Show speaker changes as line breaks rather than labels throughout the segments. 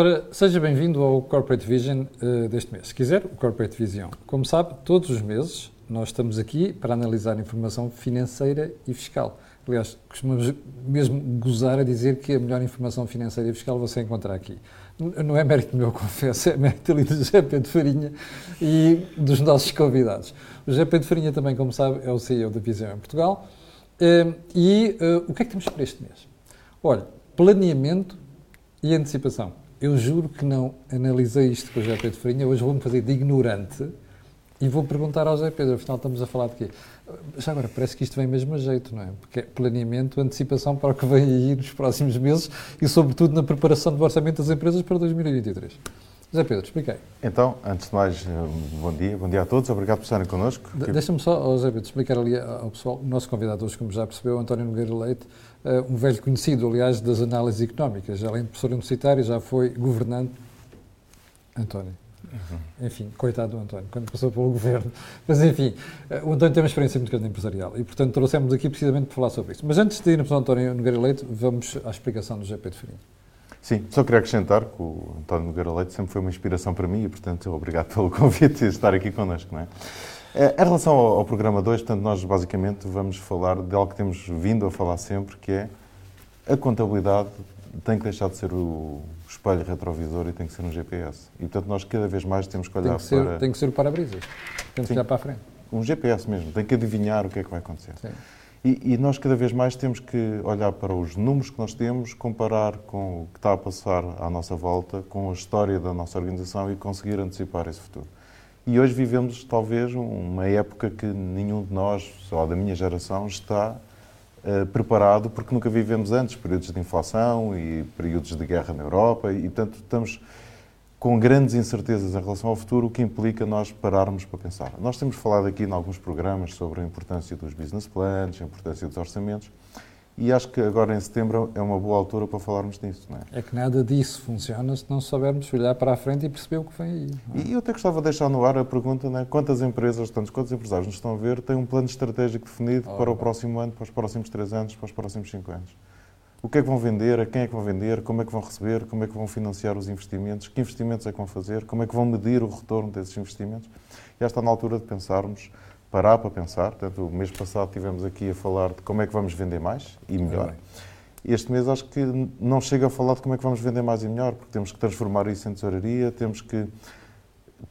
Ora, seja bem-vindo ao Corporate Vision uh, deste mês. Se quiser, o Corporate Vision. Como sabe, todos os meses nós estamos aqui para analisar informação financeira e fiscal. Aliás, costumamos mesmo gozar a dizer que a melhor informação financeira e fiscal você encontra aqui. Não é mérito meu, confesso, é mérito ali do José Pedro Farinha e dos nossos convidados. O José Pedro Farinha também, como sabe, é o CEO da Visão em Portugal. Uh, e uh, o que é que temos para este mês? Olha, planeamento e antecipação. Eu juro que não analisei isto com o José Pedro Farinha, hoje vou-me fazer de ignorante e vou perguntar ao José Pedro, afinal estamos a falar de quê? Já agora, parece que isto vem mesmo a jeito, não é? Porque é planeamento, antecipação para o que vem aí nos próximos meses e, sobretudo, na preparação do orçamento das empresas para 2023. José Pedro, expliquei.
Então, antes de mais, bom dia, bom dia a todos, obrigado por estarem connosco.
De Deixa-me só, José Pedro, explicar ali ao pessoal, o nosso convidado hoje, como já percebeu, António Nogueira Leite, eh, um velho conhecido, aliás, das análises económicas, além de professor universitário, já foi governante. António. Uhum. Enfim, coitado do António, quando passou pelo governo. Mas, enfim, eh, o António tem uma experiência muito grande empresarial e, portanto, trouxemos aqui precisamente para falar sobre isso. Mas antes de irmos para o António Nogueira Leite, vamos à explicação do GP de Farinha.
Sim, só queria acrescentar que o António Nogueira Leite sempre foi uma inspiração para mim e, portanto, obrigado pelo convite e estar aqui connosco. Não é? Eh, em relação ao, programa 2, portanto, nós basicamente vamos falar de algo que temos vindo a falar sempre, que é a contabilidade tem que deixar de ser o espelho retrovisor e tem que ser um GPS. E, portanto, nós cada vez mais temos que olhar
tem que ser,
para...
Tem que ser o para-brisas. Tem que olhar para a frente.
Um GPS mesmo. Tem que adivinhar o que é que vai acontecer. E, e, nós cada vez mais temos que olhar para os números que nós temos, comparar com o que está a passar à nossa volta, com a história da nossa organização e conseguir antecipar esse futuro. E hoje vivemos talvez uma época que nenhum de nós, só da minha geração, está uh, preparado, porque nunca vivemos antes períodos de inflação e períodos de guerra na Europa, e portanto estamos com grandes incertezas em relação ao futuro, o que implica nós pararmos para pensar. Nós temos falado aqui em alguns programas sobre a importância dos business plans, a importância dos orçamentos, e acho que agora em setembro é uma boa altura para falarmos disso, não é?
É que nada disso funciona se não soubermos olhar para a frente e perceber o que vem aí.
É? E eu até gostava de deixar no ar a pergunta, não é? Quantas empresas, tantos quantos empresários nos estão a ver, têm um plano estratégico definido oh, para o próximo ano, para os próximos três anos, para os próximos cinco anos? O que é que vão vender, a quem é que vão vender, como é que vão receber, como é que vão financiar os investimentos, que investimentos é que vão fazer, como é que vão medir o retorno desses investimentos? Já está na altura de pensarmos parar para pensar. Portanto, o mês passado tivemos aqui a falar de como é que vamos vender mais e melhor. Este mês acho que não chega a falar de como é que vamos vender mais e melhor, porque temos que transformar isso em tesouraria, temos que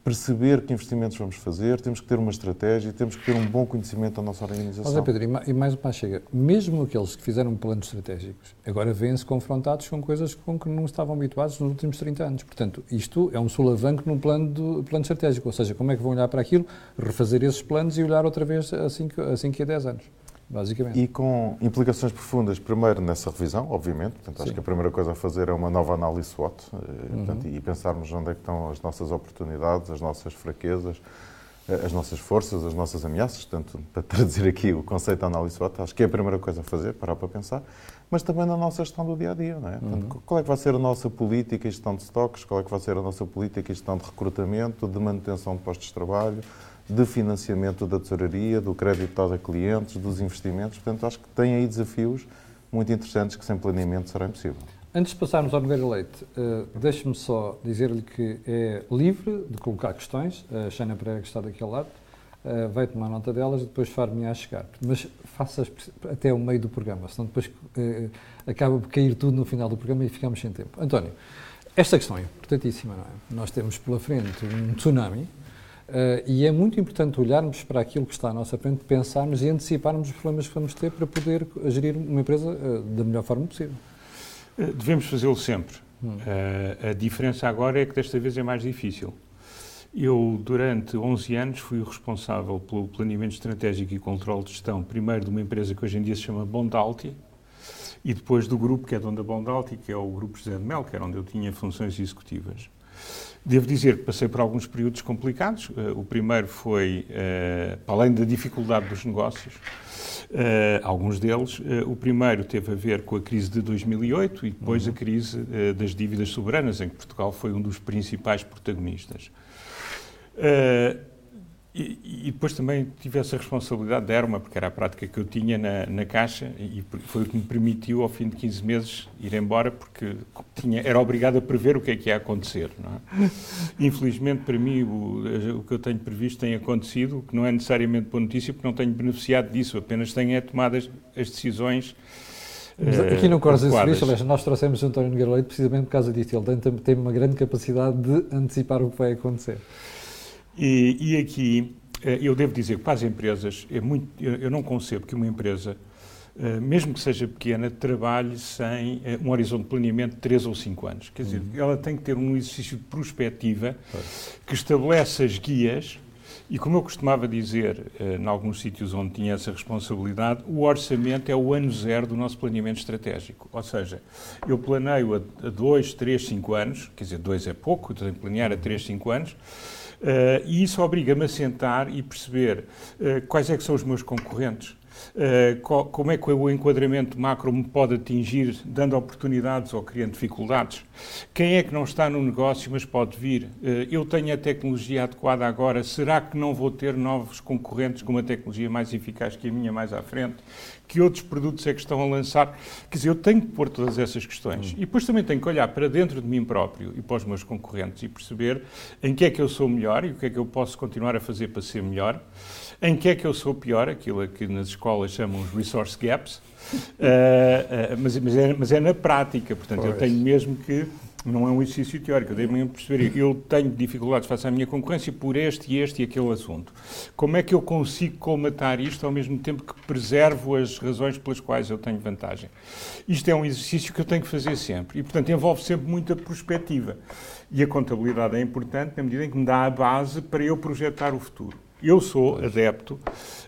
perceber que investimentos vamos fazer, temos que ter uma estratégia, temos que ter um bom conhecimento da nossa organização.
José Pedro, e mais uma chega, mesmo aqueles que fizeram planos estratégicos, agora vêm-se confrontados com coisas com que não estavam habituados nos últimos 30 anos. Portanto, isto é um solavanco num plano, do, plano estratégico, ou seja, como é que vão olhar para aquilo, refazer esses planos e olhar outra vez assim que, assim que a 10 anos basicamente.
E com implicações profundas, primeiro nessa revisão, obviamente, portanto, acho que a primeira coisa a fazer é uma nova análise SWOT eh, uhum. portanto, e pensarmos onde é que estão as nossas oportunidades, as nossas fraquezas, eh, as nossas forças, as nossas ameaças, portanto, para traduzir aqui o conceito de análise SWOT, acho que é a primeira coisa a fazer, parar para pensar, mas também na nossa gestão do dia a dia, não é? Portanto, uhum. Qual é que vai ser a nossa política e gestão de estoques, qual é que vai ser a nossa política e gestão de recrutamento, de manutenção de postos de trabalho, de financiamento da tesouraria, do crédito dado a clientes, dos investimentos. Portanto, acho que tem aí desafios muito interessantes que sem planeamento será impossível.
Antes de passarmos ao Nogueira Leite, uh, deixe-me só dizer-lhe que é livre de colocar questões. A Xana Pereira, que está daquele lado, uh, vai tomar nota delas e depois far-me a chegar. Mas faça até o meio do programa, senão depois uh, acaba por cair tudo no final do programa e ficamos sem tempo. António, esta questão é importantíssima, não é? Nós temos pela frente um tsunami Uh, e é muito importante olharmos para aquilo que está à nossa frente, pensarmos e anteciparmos os problemas que vamos ter para poder gerir uma empresa uh, da melhor forma possível.
Eh, devemos fazê-lo sempre. Hum. Uh, a diferença agora é que desta vez é mais difícil. Eu, durante 11 anos, fui o responsável pelo planeamento estratégico e controle de gestão, primeiro de uma empresa que hoje em dia se chama Bondalti, e depois do grupo que é dono da Bondalti, que é o Grupo José de Mel, que era onde eu tinha funções executivas. Devo dizer que passei por alguns períodos complicados. Uh, o primeiro foi, uh, para além da dificuldade dos negócios, uh, alguns deles. o primeiro teve a ver com a crise de 2008 e depois uhum. a crise das dívidas soberanas, em que Portugal foi um dos principais protagonistas. E, e, depois também tive essa responsabilidade da ERMA, porque era a prática que eu tinha na, na Caixa e foi o que me permitiu, ao fim de 15 meses, ir embora, porque tinha, era obrigado a prever o que é que ia acontecer. É? Infelizmente, para mim, o, o, que eu tenho previsto tem acontecido, o que não é necessariamente boa notícia, porque não tenho beneficiado disso, apenas tenho é tomado as, as decisões
mas aqui no Cortes e Serviços, nós trouxemos o António Nogueira Leite precisamente por causa disto. Ele tem, tem uma grande capacidade de antecipar o que vai acontecer.
E, e aqui eh, eu devo dizer que para as empresas, é muito, eu não concebo que uma empresa, eh, mesmo que seja pequena, trabalhe sem eh, um horizonte de planeamento de 3 ou 5 anos. Quer dizer, uhum. ela tem que ter um exercício de prospectiva que estabelece as guias e como eu costumava dizer, em alguns sítios onde tinha essa responsabilidade, o orçamento é o ano zero do nosso planeamento estratégico. Ou seja, eu planeio a 2, 3, 5 anos, quer dizer, 2 é pouco, eu tenho que planear a 3, 5 anos, e isso obriga-me a sentar e perceber uh, quais é que são os meus concorrentes, uh, qual, como é que o enquadramento macro me pode atingir, dando oportunidades ou criando dificuldades. Quem é que não está no negócio, mas pode vir? eu tenho a tecnologia adequada agora, será que não vou ter novos concorrentes com uma tecnologia mais eficaz que a minha mais à frente? que outros produtos é que estão a lançar. Quer dizer, eu tenho que pôr todas essas questões. Hum. E depois também tenho que olhar para dentro de mim próprio e para os meus concorrentes e perceber em que é que eu sou melhor e o que é que eu posso continuar a fazer para ser melhor, em que é que eu sou pior, aquilo que nas escolas chamam os resource gaps, uh, uh, mas, mas, é, mas, é, na prática. Portanto, pois. eu tenho mesmo que não é um exercício teórico, perceber, eu tenho dificuldades face à minha concorrência por este este e aquele assunto. Como é que eu consigo colmatar isto ao mesmo tempo que preservo as razões pelas quais eu tenho vantagem? Isto é um exercício que eu tenho que fazer sempre e, portanto, envolve sempre muita perspectiva. E a contabilidade é importante na medida em que me dá a base para eu projetar o futuro. Eu sou adepto.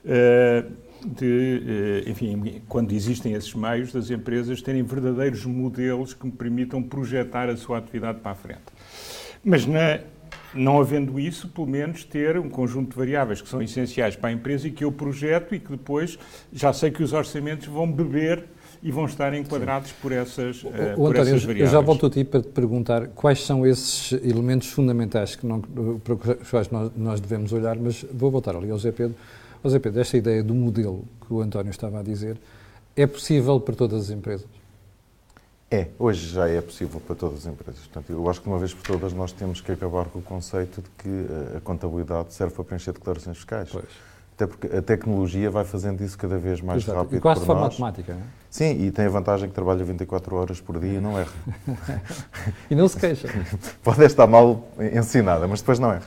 Uh, de, eh, enfim, quando existem esses meios, das empresas terem verdadeiros modelos que me permitam projetar a sua atividade para a frente. Mas na, não havendo isso, pelo menos ter um conjunto de variáveis que são essenciais para a empresa e que eu projeto e que depois já sei que os orçamentos vão beber e vão estar enquadrados Sim. por essas, uh, o, por António, essas variáveis.
Eu já volto a ti para te perguntar quais são esses elementos fundamentais que não, para os quais nós, nós devemos olhar, mas vou voltar ali ao Zé Pedro José Pedro, esta ideia do modelo que o António estava a dizer, é possível para todas as empresas?
É, hoje já é possível para todas as empresas. Portanto, eu acho que uma vez por todas nós temos que acabar com o conceito de que eh, a contabilidade serve para preencher declarações fiscais. Pois. Até porque a tecnologia vai fazendo isso cada vez mais Exato. rápido.
E quase de forma nós. automática, não é?
Sim, e tem a vantagem que trabalha 24 horas por dia e não erra.
e não se queixa.
Pode estar mal ensinada, mas depois não erra.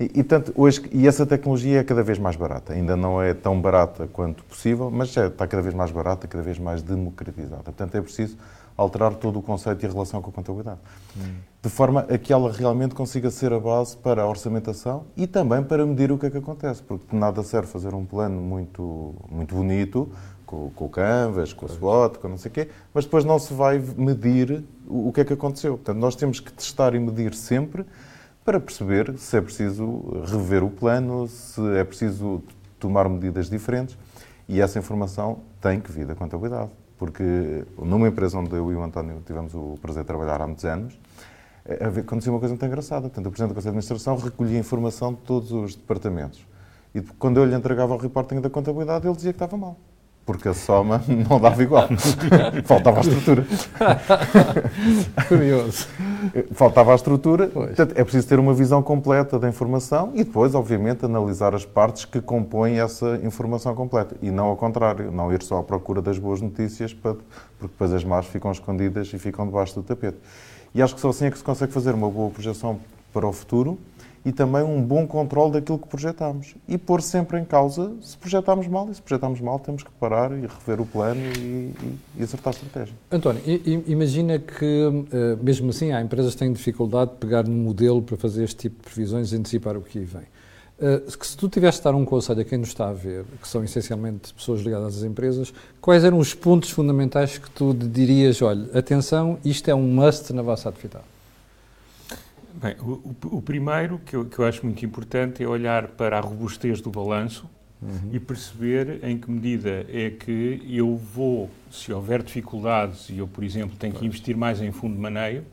E, e, portanto, hoje, e essa tecnologia é cada vez mais barata. Ainda não é tão barata quanto possível, mas já está cada vez mais barata, cada vez mais democratizada. Portanto, é preciso alterar todo o conceito e a relação com a contabilidade. Hum. De forma a que ela realmente consiga ser a base para a orçamentação e também para medir o que é que acontece. Porque nada serve fazer um plano muito, muito bonito, com, com o Canvas, com a SWOT, com não sei o quê, mas depois não se vai medir o, o que é que aconteceu. Portanto, nós temos que testar e medir sempre para perceber se é preciso rever o plano, se é preciso tomar medidas diferentes e essa informação tem que vir da contabilidade. Porque numa empresa onde eu e o António tivemos o prazer de trabalhar há muitos anos, eh, aconteceu uma coisa muito engraçada. Portanto, o Presidente do Conselho de Administração recolhia informação de todos os departamentos. E quando eu lhe entregava o reporting da contabilidade, ele dizia que estava mal porque a soma não dava igual. Faltava a estrutura.
Curioso.
Faltava a estrutura. Portanto, é preciso ter uma visão completa da informação e depois, obviamente, analisar as partes que compõem essa informação completa. E não ao contrário, não ir só à procura das boas notícias, porque depois as más ficam escondidas e ficam debaixo do tapete. E acho que só assim é que se consegue fazer uma boa projeção para o futuro e também um bom controle daquilo que projetamos. E pôr sempre em causa se projetamos mal, e se projetamos mal temos que parar e rever o plano e, e, e acertar a estratégia.
António, imagina que, eh, mesmo assim, há empresas que têm dificuldade de pegar no modelo para fazer este tipo de previsões e antecipar o que vem. Eh, se tu tivesse de dar um conselho a quem nos está a ver, que são essencialmente pessoas ligadas às empresas, quais eram os pontos fundamentais que tu dirias, olha, atenção, isto é um must na vossa atividade?
Bem, o, o primeiro que eu, que eu, acho muito importante é olhar para a robustez do balanço uhum. e perceber em que medida é que eu vou, se houver dificuldades e eu, por exemplo, tenho que investir mais em fundo de maneio,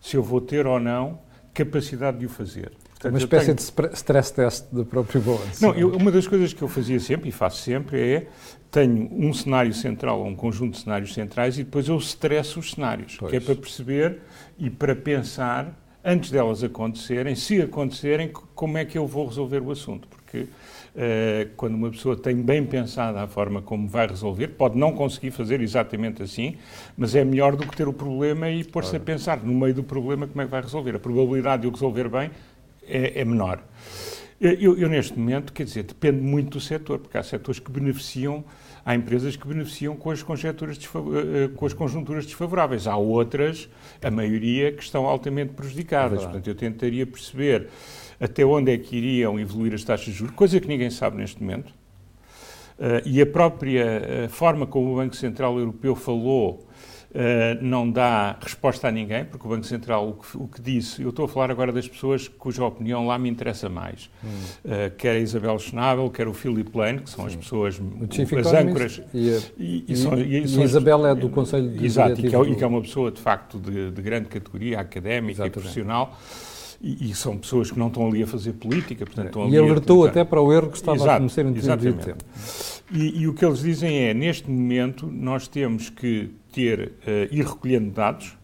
se eu vou ter ou não capacidade de o fazer.
Portanto, uma espécie tenho... de stress test do próprio balanço.
Não, eu, uma das coisas que eu fazia sempre, e faço sempre, é tenho um cenário central, um conjunto de cenários centrais, e depois eu estresso os cenários, pois. que é para perceber e para pensar, antes delas acontecerem, se acontecerem, como é que eu vou resolver o assunto. Porque Uh, quando uma pessoa tem bem pensada a forma como vai resolver, pode não conseguir fazer exatamente assim, mas é melhor do que ter o problema e pôr-se claro. a pensar no meio do problema como é que vai resolver. A probabilidade de o resolver bem é, é menor. Eu, eu, neste momento, quer dizer, depende muito do setor, porque há setores que beneficiam, há empresas que beneficiam com as, conjecturas eh, eh, com as conjunturas desfavoráveis. Há outras, a maioria, que estão altamente prejudicadas. É Portanto, eu tentaria perceber até onde é que iriam evoluir as taxas de juros, coisa que ninguém sabe neste momento. Uh, e a própria forma como o Banco Central Europeu falou Uh, não dá resposta a ninguém, porque o Banco Central o que, o que, disse, eu estou a falar agora das pessoas cuja opinião lá me interessa mais, hum. uh, quer a Isabel Schnabel, quer o Philip Lane, que são Sim. as pessoas, o as âncoras.
E, a, e, e, são, e, e Isabel é do Conselho de
Exato, e que, é, e que, é, uma pessoa, de facto, de, de grande categoria académica Exatamente. e profissional. E, são pessoas que não estão ali a fazer política, portanto estão
E alertou até para o erro que estava Exato, a começar em tempo.
E, e o que eles dizem é, neste momento, nós temos que ter, uh, ir recolhendo dados,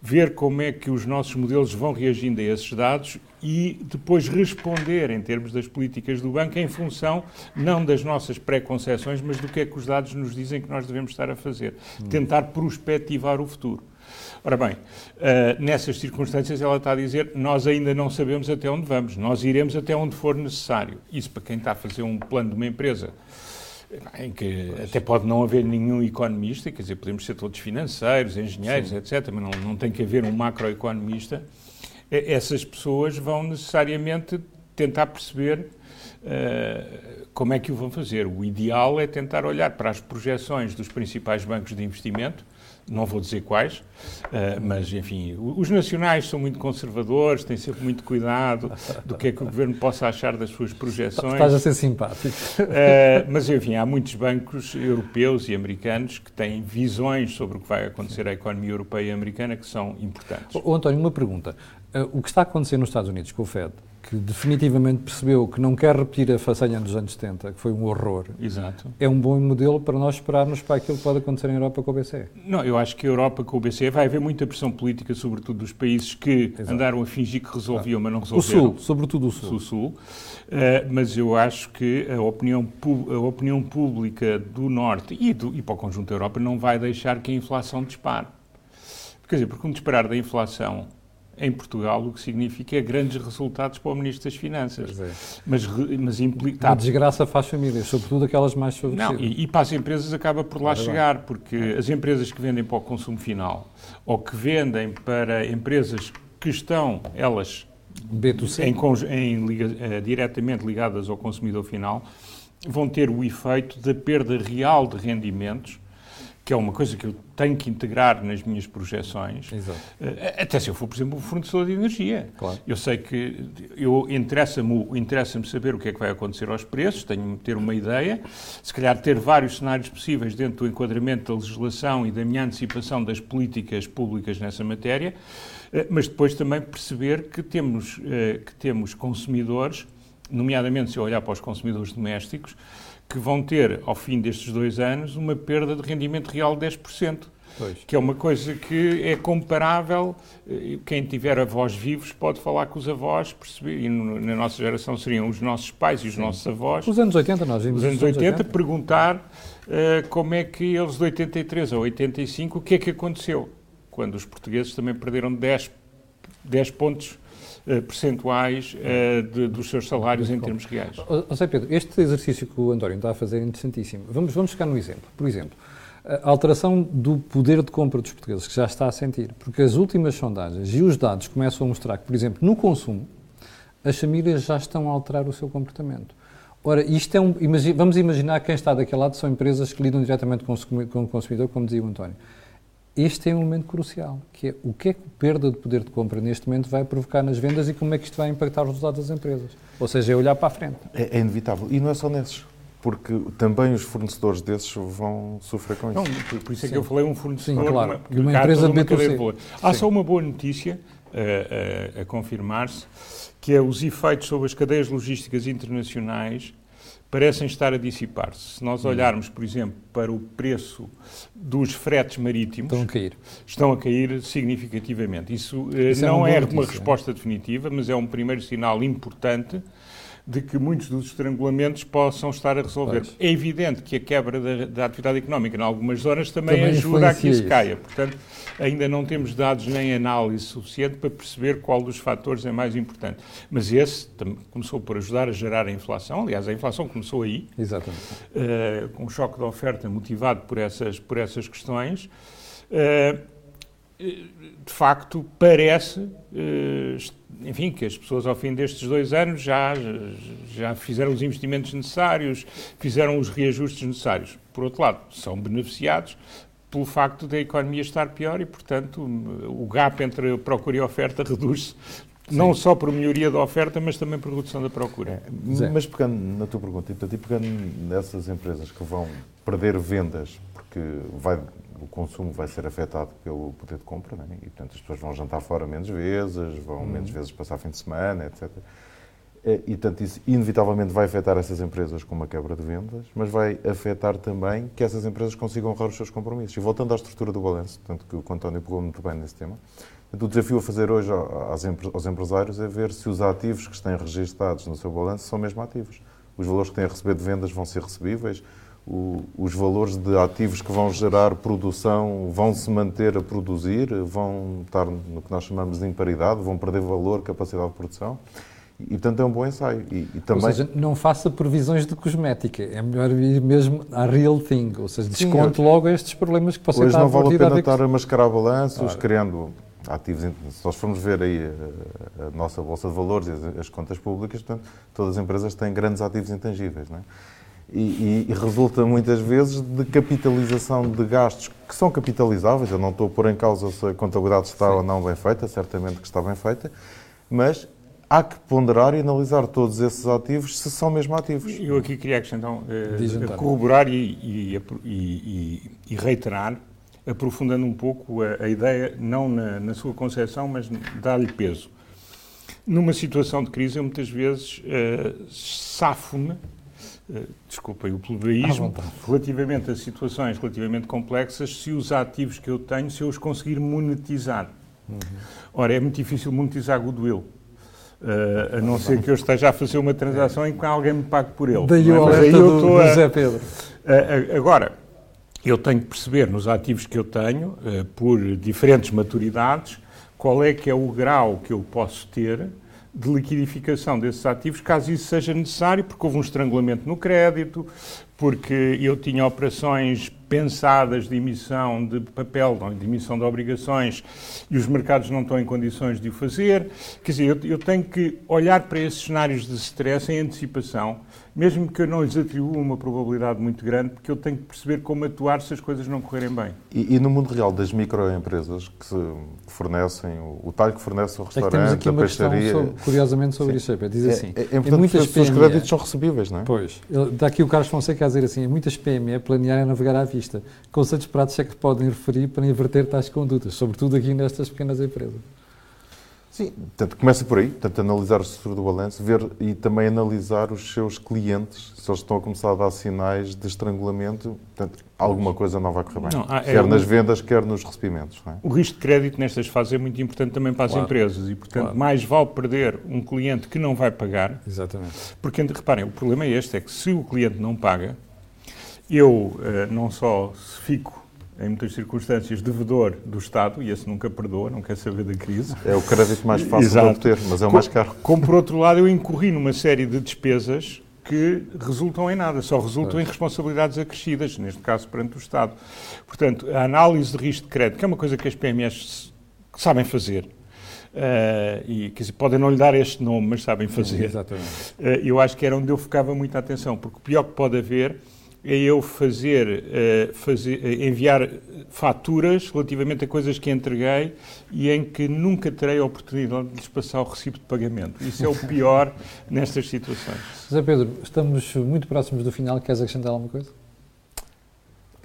ver como é que os nossos modelos vão reagindo a esses dados e depois responder em termos das políticas do banco em função não das nossas pré-concessões, mas do que é que os dados nos dizem que nós devemos estar a fazer. Hum. Tentar prospectivar o futuro. Ora bem, uh, nessas circunstâncias ela está a dizer nós ainda não sabemos até onde vamos, nós iremos até onde for necessário. Isso para quem está a fazer um plano de uma empresa em que pois. até pode não haver nenhum economista, quer dizer, podemos ser todos financeiros, engenheiros, Sim. etc., mas não, não tem que haver um macroeconomista. Essas pessoas vão necessariamente tentar perceber uh, como é que o vão fazer. O ideal é tentar olhar para as projeções dos principais bancos de investimento não vou dizer quais, uh, mas enfim, os nacionais são muito conservadores, têm sempre muito cuidado do que é que o governo possa achar das suas projeções.
Estás a ser simpático. Uh,
mas enfim, há muitos bancos europeus e americanos que têm visões sobre o que vai acontecer à economia europeia e americana que são importantes.
O, António, uma pergunta. Uh, o que está a acontecer nos Estados Unidos com o Fed que definitivamente percebeu que não quer repetir a façanha dos anos 70, que foi um horror,
Exato.
é um bom modelo para nós esperarmos para aquilo que pode acontecer em Europa com o BCE.
Não, eu acho que a Europa com o BCE vai haver muita pressão política, sobretudo dos países que Exato. andaram a fingir que resolviam, mas não resolveram.
O Sul, sobretudo o Sul.
O Sul. Uh, mas eu acho que a opinião, a opinião pública do Norte e, do, e para o conjunto da Europa não vai deixar que a inflação dispare. Quer dizer, porque um disparar da inflação em Portugal, o que significa grandes resultados para o Ministro das Finanças. É.
Mas, mas implica... A desgraça faz famílias, sobretudo aquelas mais favorecidas.
Não, e, e para as empresas acaba por lá chegar, porque as empresas que vendem para o consumo final ou que vendem para empresas que estão, elas, em, em, liga, uh, diretamente ligadas ao consumidor final, vão ter o efeito da perda real de rendimentos que é uma coisa que eu tenho que integrar nas minhas projeções, Exato. Eh, até se eu for, por exemplo, um fornecedor de energia. Claro. Eu sei que eu interessa-me interessa saber o que é que vai acontecer aos preços, tenho de ter uma ideia, se calhar ter vários cenários possíveis dentro do enquadramento da legislação e da minha antecipação das políticas públicas nessa matéria, eh, mas depois também perceber que temos, eh, que temos consumidores, nomeadamente se eu olhar para os consumidores domésticos, que vão ter, ao fim destes dois anos, uma perda de rendimento real de 10%. Pois. Que é uma coisa que é comparável. Eh, quem tiver avós vivos pode falar com os avós, perceber, e na nossa geração seriam os nossos pais e os Sim. nossos avós.
Os anos 80, nós vimos.
Os anos 80, 80. perguntar uh, como é que eles de 83 a 85, o que é que aconteceu? Quando os portugueses também perderam 10, 10 pontos percentuais uh, de, dos seus salários em termos reais.
Zé Pedro, este exercício que o António está a fazer é interessantíssimo. Vamos, vamos ficar no exemplo. Por exemplo, a alteração do poder de compra dos portugueses, que já está a sentir, porque as últimas sondagens e os dados começam a mostrar que, por exemplo, no consumo, as famílias já estão a alterar o seu comportamento. Ora, isto é um, vamos imaginar que quem está daquele lado são empresas que lidam diretamente com o consumidor, como dizia o António este é um elemento crucial, que é o que é que a perda de poder de compra neste momento vai provocar nas vendas e como é que isto vai impactar os resultados das empresas. Ou seja, é olhar para a frente.
É, é inevitável. E não é só nesses. porque também os fornecedores desses vão sofrer com isso.
Não, por isso é Sim. que eu falei um fornecedor
Sim, claro. de uma, uma empresa de B2C.
Há só uma boa notícia a, a, a confirmar-se, que é os efeitos sobre as cadeias logísticas internacionais parecem estar a dissipar-se. Se nós hum. olharmos, por exemplo, para o preço dos fretes marítimos,
estão a cair,
estão a cair significativamente. Isso, eh, Isso é não é, uma, é uma resposta definitiva, mas é um primeiro sinal importante de que muitos dos estrangulamentos possam estar a resolver. Pois. É evidente que a quebra da, da, atividade económica em algumas zonas também, também ajuda a que isso caia. Portanto, ainda não temos dados nem análise suficiente para perceber qual dos fatores é mais importante. Mas esse começou por ajudar a gerar a inflação. Aliás, a inflação começou aí.
Exatamente.
Uh, com um choque de oferta motivado por essas, por essas questões. Uh, de facto, parece, eh, enfim, que as pessoas ao fim destes dois anos já, já fizeram os investimentos necessários, fizeram os reajustes necessários. Por outro lado, são beneficiados pelo facto da economia estar pior e, portanto, o gap entre procura e oferta reduz-se não só por melhoria da oferta, mas também por redução da procura.
É, mas pegando na tua pergunta, e pegando nessas empresas que vão perder vendas porque vai o consumo vai ser afetado pelo poder de compra, né? e portanto as pessoas vão jantar fora menos vezes, vão uhum. menos vezes passar fim de semana, etc. É, e, portanto, isso inevitavelmente vai afetar essas empresas com uma quebra de vendas, mas vai afetar também que essas empresas consigam honrar os seus compromissos. E voltando à estrutura do balanço, portanto, que o António pegou muito bem nesse tema, o desafio a fazer hoje aos empresários é ver se os ativos que estão registados no seu balanço são mesmo ativos. Os valores que têm a receber de vendas vão ser recebíveis, o, os valores de ativos que vão gerar produção vão se manter a produzir, vão estar no que nós chamamos de imparidade, vão perder valor, capacidade de produção. E, portanto, é um bom ensaio. E, e também...
Ou seja, não faça previsões de cosmética. É melhor ir mesmo à real thing. Ou seja, desconte Sim, logo estes problemas que possam
estar
a
Hoje não vale a pena estar a mascarar balanços, criando ativos. Se nós formos ver aí a, a nossa Bolsa de Valores e as, as, contas públicas, portanto, todas as empresas têm grandes ativos intangíveis. Não é? E, e, resulta muitas vezes de capitalização de gastos que são capitalizáveis. Eu não estou a pôr em causa se a contabilidade está Sim. ou não bem feita, certamente que está bem feita, mas há que ponderar e analisar todos esses ativos se são mesmo ativos.
Eu aqui queria acrescentar, uh, corroborar e, e, e, reiterar, aprofundando um pouco a, a ideia, não na, na sua concepção, mas dar-lhe peso. Numa situação de crise, eu muitas vezes uh, safo-me desculpem o plebeísmo, relativamente a situações relativamente complexas, se os ativos que eu tenho, se eu os conseguir monetizar. Uhum. Ora, é muito difícil monetizar goodwill. Uh, a não ser que eu esteja a fazer uma transação em que alguém me pague por ele.
Daí o alerta do, do José Pedro.
Uh, agora, eu tenho que perceber nos ativos que eu tenho, uh, por diferentes maturidades, qual é que é o grau que eu posso ter de liquidificação desses ativos, caso isso seja necessário, porque houve um estrangulamento no crédito, porque eu tinha operações pensadas de emissão de papel, de emissão de obrigações, e os mercados não estão em condições de o fazer. Quer dizer, eu, eu tenho que olhar para esses cenários de stress em antecipação mesmo que eu não lhes atribua uma probabilidade muito grande, porque eu tenho que perceber como atuar se as coisas não correrem bem.
E, e no mundo real das microempresas que, se, que fornecem, o, o talho que fornece o restaurante, é temos aqui uma peixaria...
Sobre, curiosamente sobre isso, é, diz assim,
é, é, é muitas PME, os créditos são recebíveis, não é?
Pois, está aqui o Carlos Fonseca a dizer assim, muitas PME planearem navegar à vista. Conceitos práticos é que podem referir para inverter tais condutas, sobretudo aqui nestas pequenas empresas.
Sim, portanto, começa por aí, portanto, analisar a estrutura do balanço, ver e também analisar os seus clientes, se eles estão a começar a dar sinais de estrangulamento, portanto, alguma coisa não vai correr bem. Não, é quer nas vendas, quer nos recebimentos. É?
O risco de crédito nestas fases é muito importante também para as claro. empresas e, portanto, claro. mais vale perder um cliente que não vai pagar.
Exatamente.
Porque, reparem, o problema é este, é que se o cliente não paga, eu eh, não só fico em muitas circunstâncias, devedor do Estado, e esse nunca perdoa, não quer saber da crise.
É o crédito mais fácil Exato. de obter, mas é o mais caro.
Como, por outro lado, eu incorri numa série de despesas que resultam em nada, só resultam em responsabilidades acrescidas, neste caso perante o Estado. Portanto, a análise de risco de crédito, que é uma coisa que as PMEs sabem fazer, Uh, e quer dizer, podem não lhe dar este nome, mas sabem fazer.
Exatamente.
Uh, eu acho que era onde eu focava muita atenção, porque o pior que pode haver é eu fazer, uh, fazer uh, enviar faturas relativamente a coisas que entreguei e em que nunca terei a oportunidade de lhes passar o recibo de pagamento. Isso é o pior nestas situações.
José Pedro, estamos muito próximos do final. Queres acrescentar alguma coisa?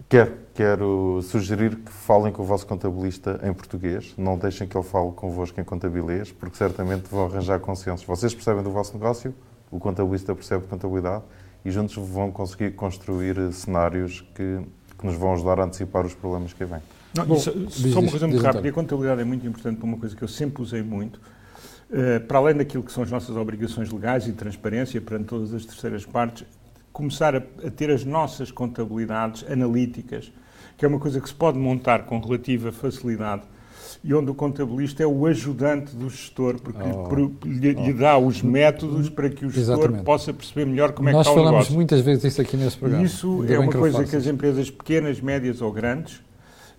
Quero. Quero sugerir que falem com o vosso contabilista em português. Não deixem que ele fale convosco em contabilês, porque certamente vão arranjar consensos. Vocês percebem do vosso negócio, o contabilista percebe de contabilidade e juntos vão conseguir construir cenários que, que nos vão ajudar a antecipar os problemas que vêm.
Não, Bom, só, só uma coisa muito rápida. A contabilidade é muito importante para uma coisa que eu sempre usei muito. Uh, para além daquilo que são as nossas obrigações legais e transparência perante todas as terceiras partes, começar a, a, ter as nossas contabilidades analíticas, que é uma coisa que se pode montar com relativa facilidade e onde o contabilista é o ajudante do gestor, porque oh, lhe, oh. lhe, dá os métodos para que o gestor Exatamente. possa perceber melhor como
Nós
é que está
o negócio. Nós falamos muitas vezes isso aqui nesse programa.
Isso é uma que coisa que as empresas pequenas, médias ou grandes,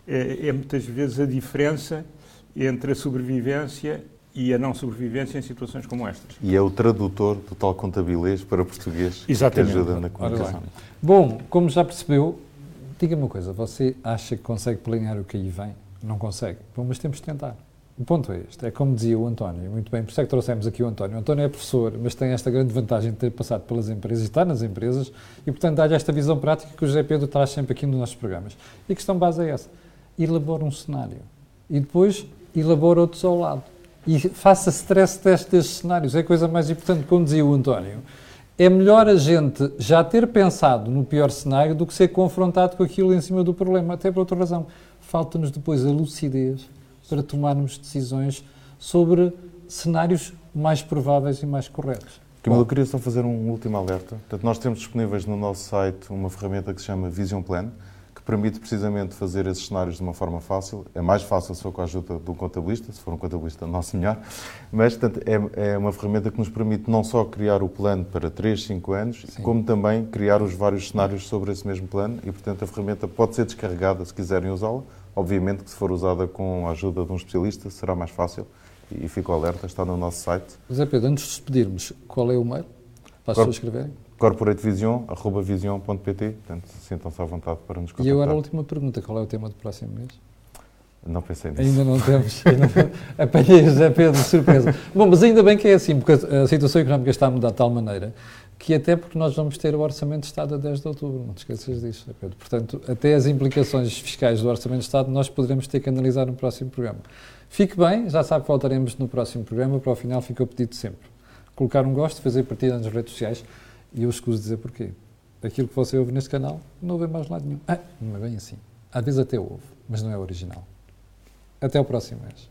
é, é muitas vezes a diferença entre a sobrevivência e a não sobrevivência em situações como estas.
E é o tradutor do tal contabilês para português
Exatamente.
que ajuda na comunicação.
Bom, como já percebeu, diga-me uma coisa, você acha que consegue planear o que aí vem? Não consegue. Bom, mas temos de tentar. O ponto é este, é como dizia o António, muito bem, por isso é que trouxemos aqui o António. O António é professor, mas tem esta grande vantagem de ter passado pelas empresas e está nas empresas e, portanto, dá-lhe esta visão prática que o José Pedro traz sempre aqui nos nossos programas. E a questão base é essa. Elabora um cenário e depois elabora outros ao lado e faça stress test destes cenários. É a coisa mais importante, como dizia o António. É melhor a gente já ter pensado no pior cenário do que ser confrontado com aquilo em cima do problema, até por outra razão. Falta-nos depois a lucidez para tomarmos decisões sobre cenários mais prováveis e mais corretos.
Camilo, eu queria só fazer um último alerta. Portanto, nós temos disponíveis no nosso site uma ferramenta que se chama Vision Plan, permite precisamente fazer esses cenários de uma forma fácil. É mais fácil se for com a ajuda de um contabilista, se for um contabilista nosso melhor, mas portanto, é, é, uma ferramenta que nos permite não só criar o plano para 3, 5 anos, Sim. como também criar os vários cenários sobre esse mesmo plano e, portanto, a ferramenta pode ser descarregada se quiserem usá-la. Obviamente que se for usada com a ajuda de um especialista será mais fácil e fico alerta, está no nosso site.
José Pedro, antes de despedirmos, qual é o mail para as pessoas escreverem?
corporatevision.pt, portanto, sintam-se à vontade para nos contactar.
E agora a última pergunta, qual é o tema do próximo mês?
Não pensei nisso.
Ainda não temos. Ainda Apanhei José Pedro de surpresa. Bom, mas ainda bem que é assim, porque a situação económica está a mudar de tal maneira que até porque nós vamos ter o Orçamento de Estado a 10 de outubro, não te esqueças disso, Pedro. Portanto, até as implicações fiscais do Orçamento de Estado nós poderemos ter que analisar no próximo programa. Fique bem, já sabe que voltaremos no próximo programa, para o final fica o pedido sempre. Colocar um gosto, fazer partida nas redes sociais, e eu escuso dizer porquê. Aquilo que você ouve neste canal não vê mais lado nenhum. Ah, não é bem assim. Às vezes até ouve, mas não é original. Até o próximo mês.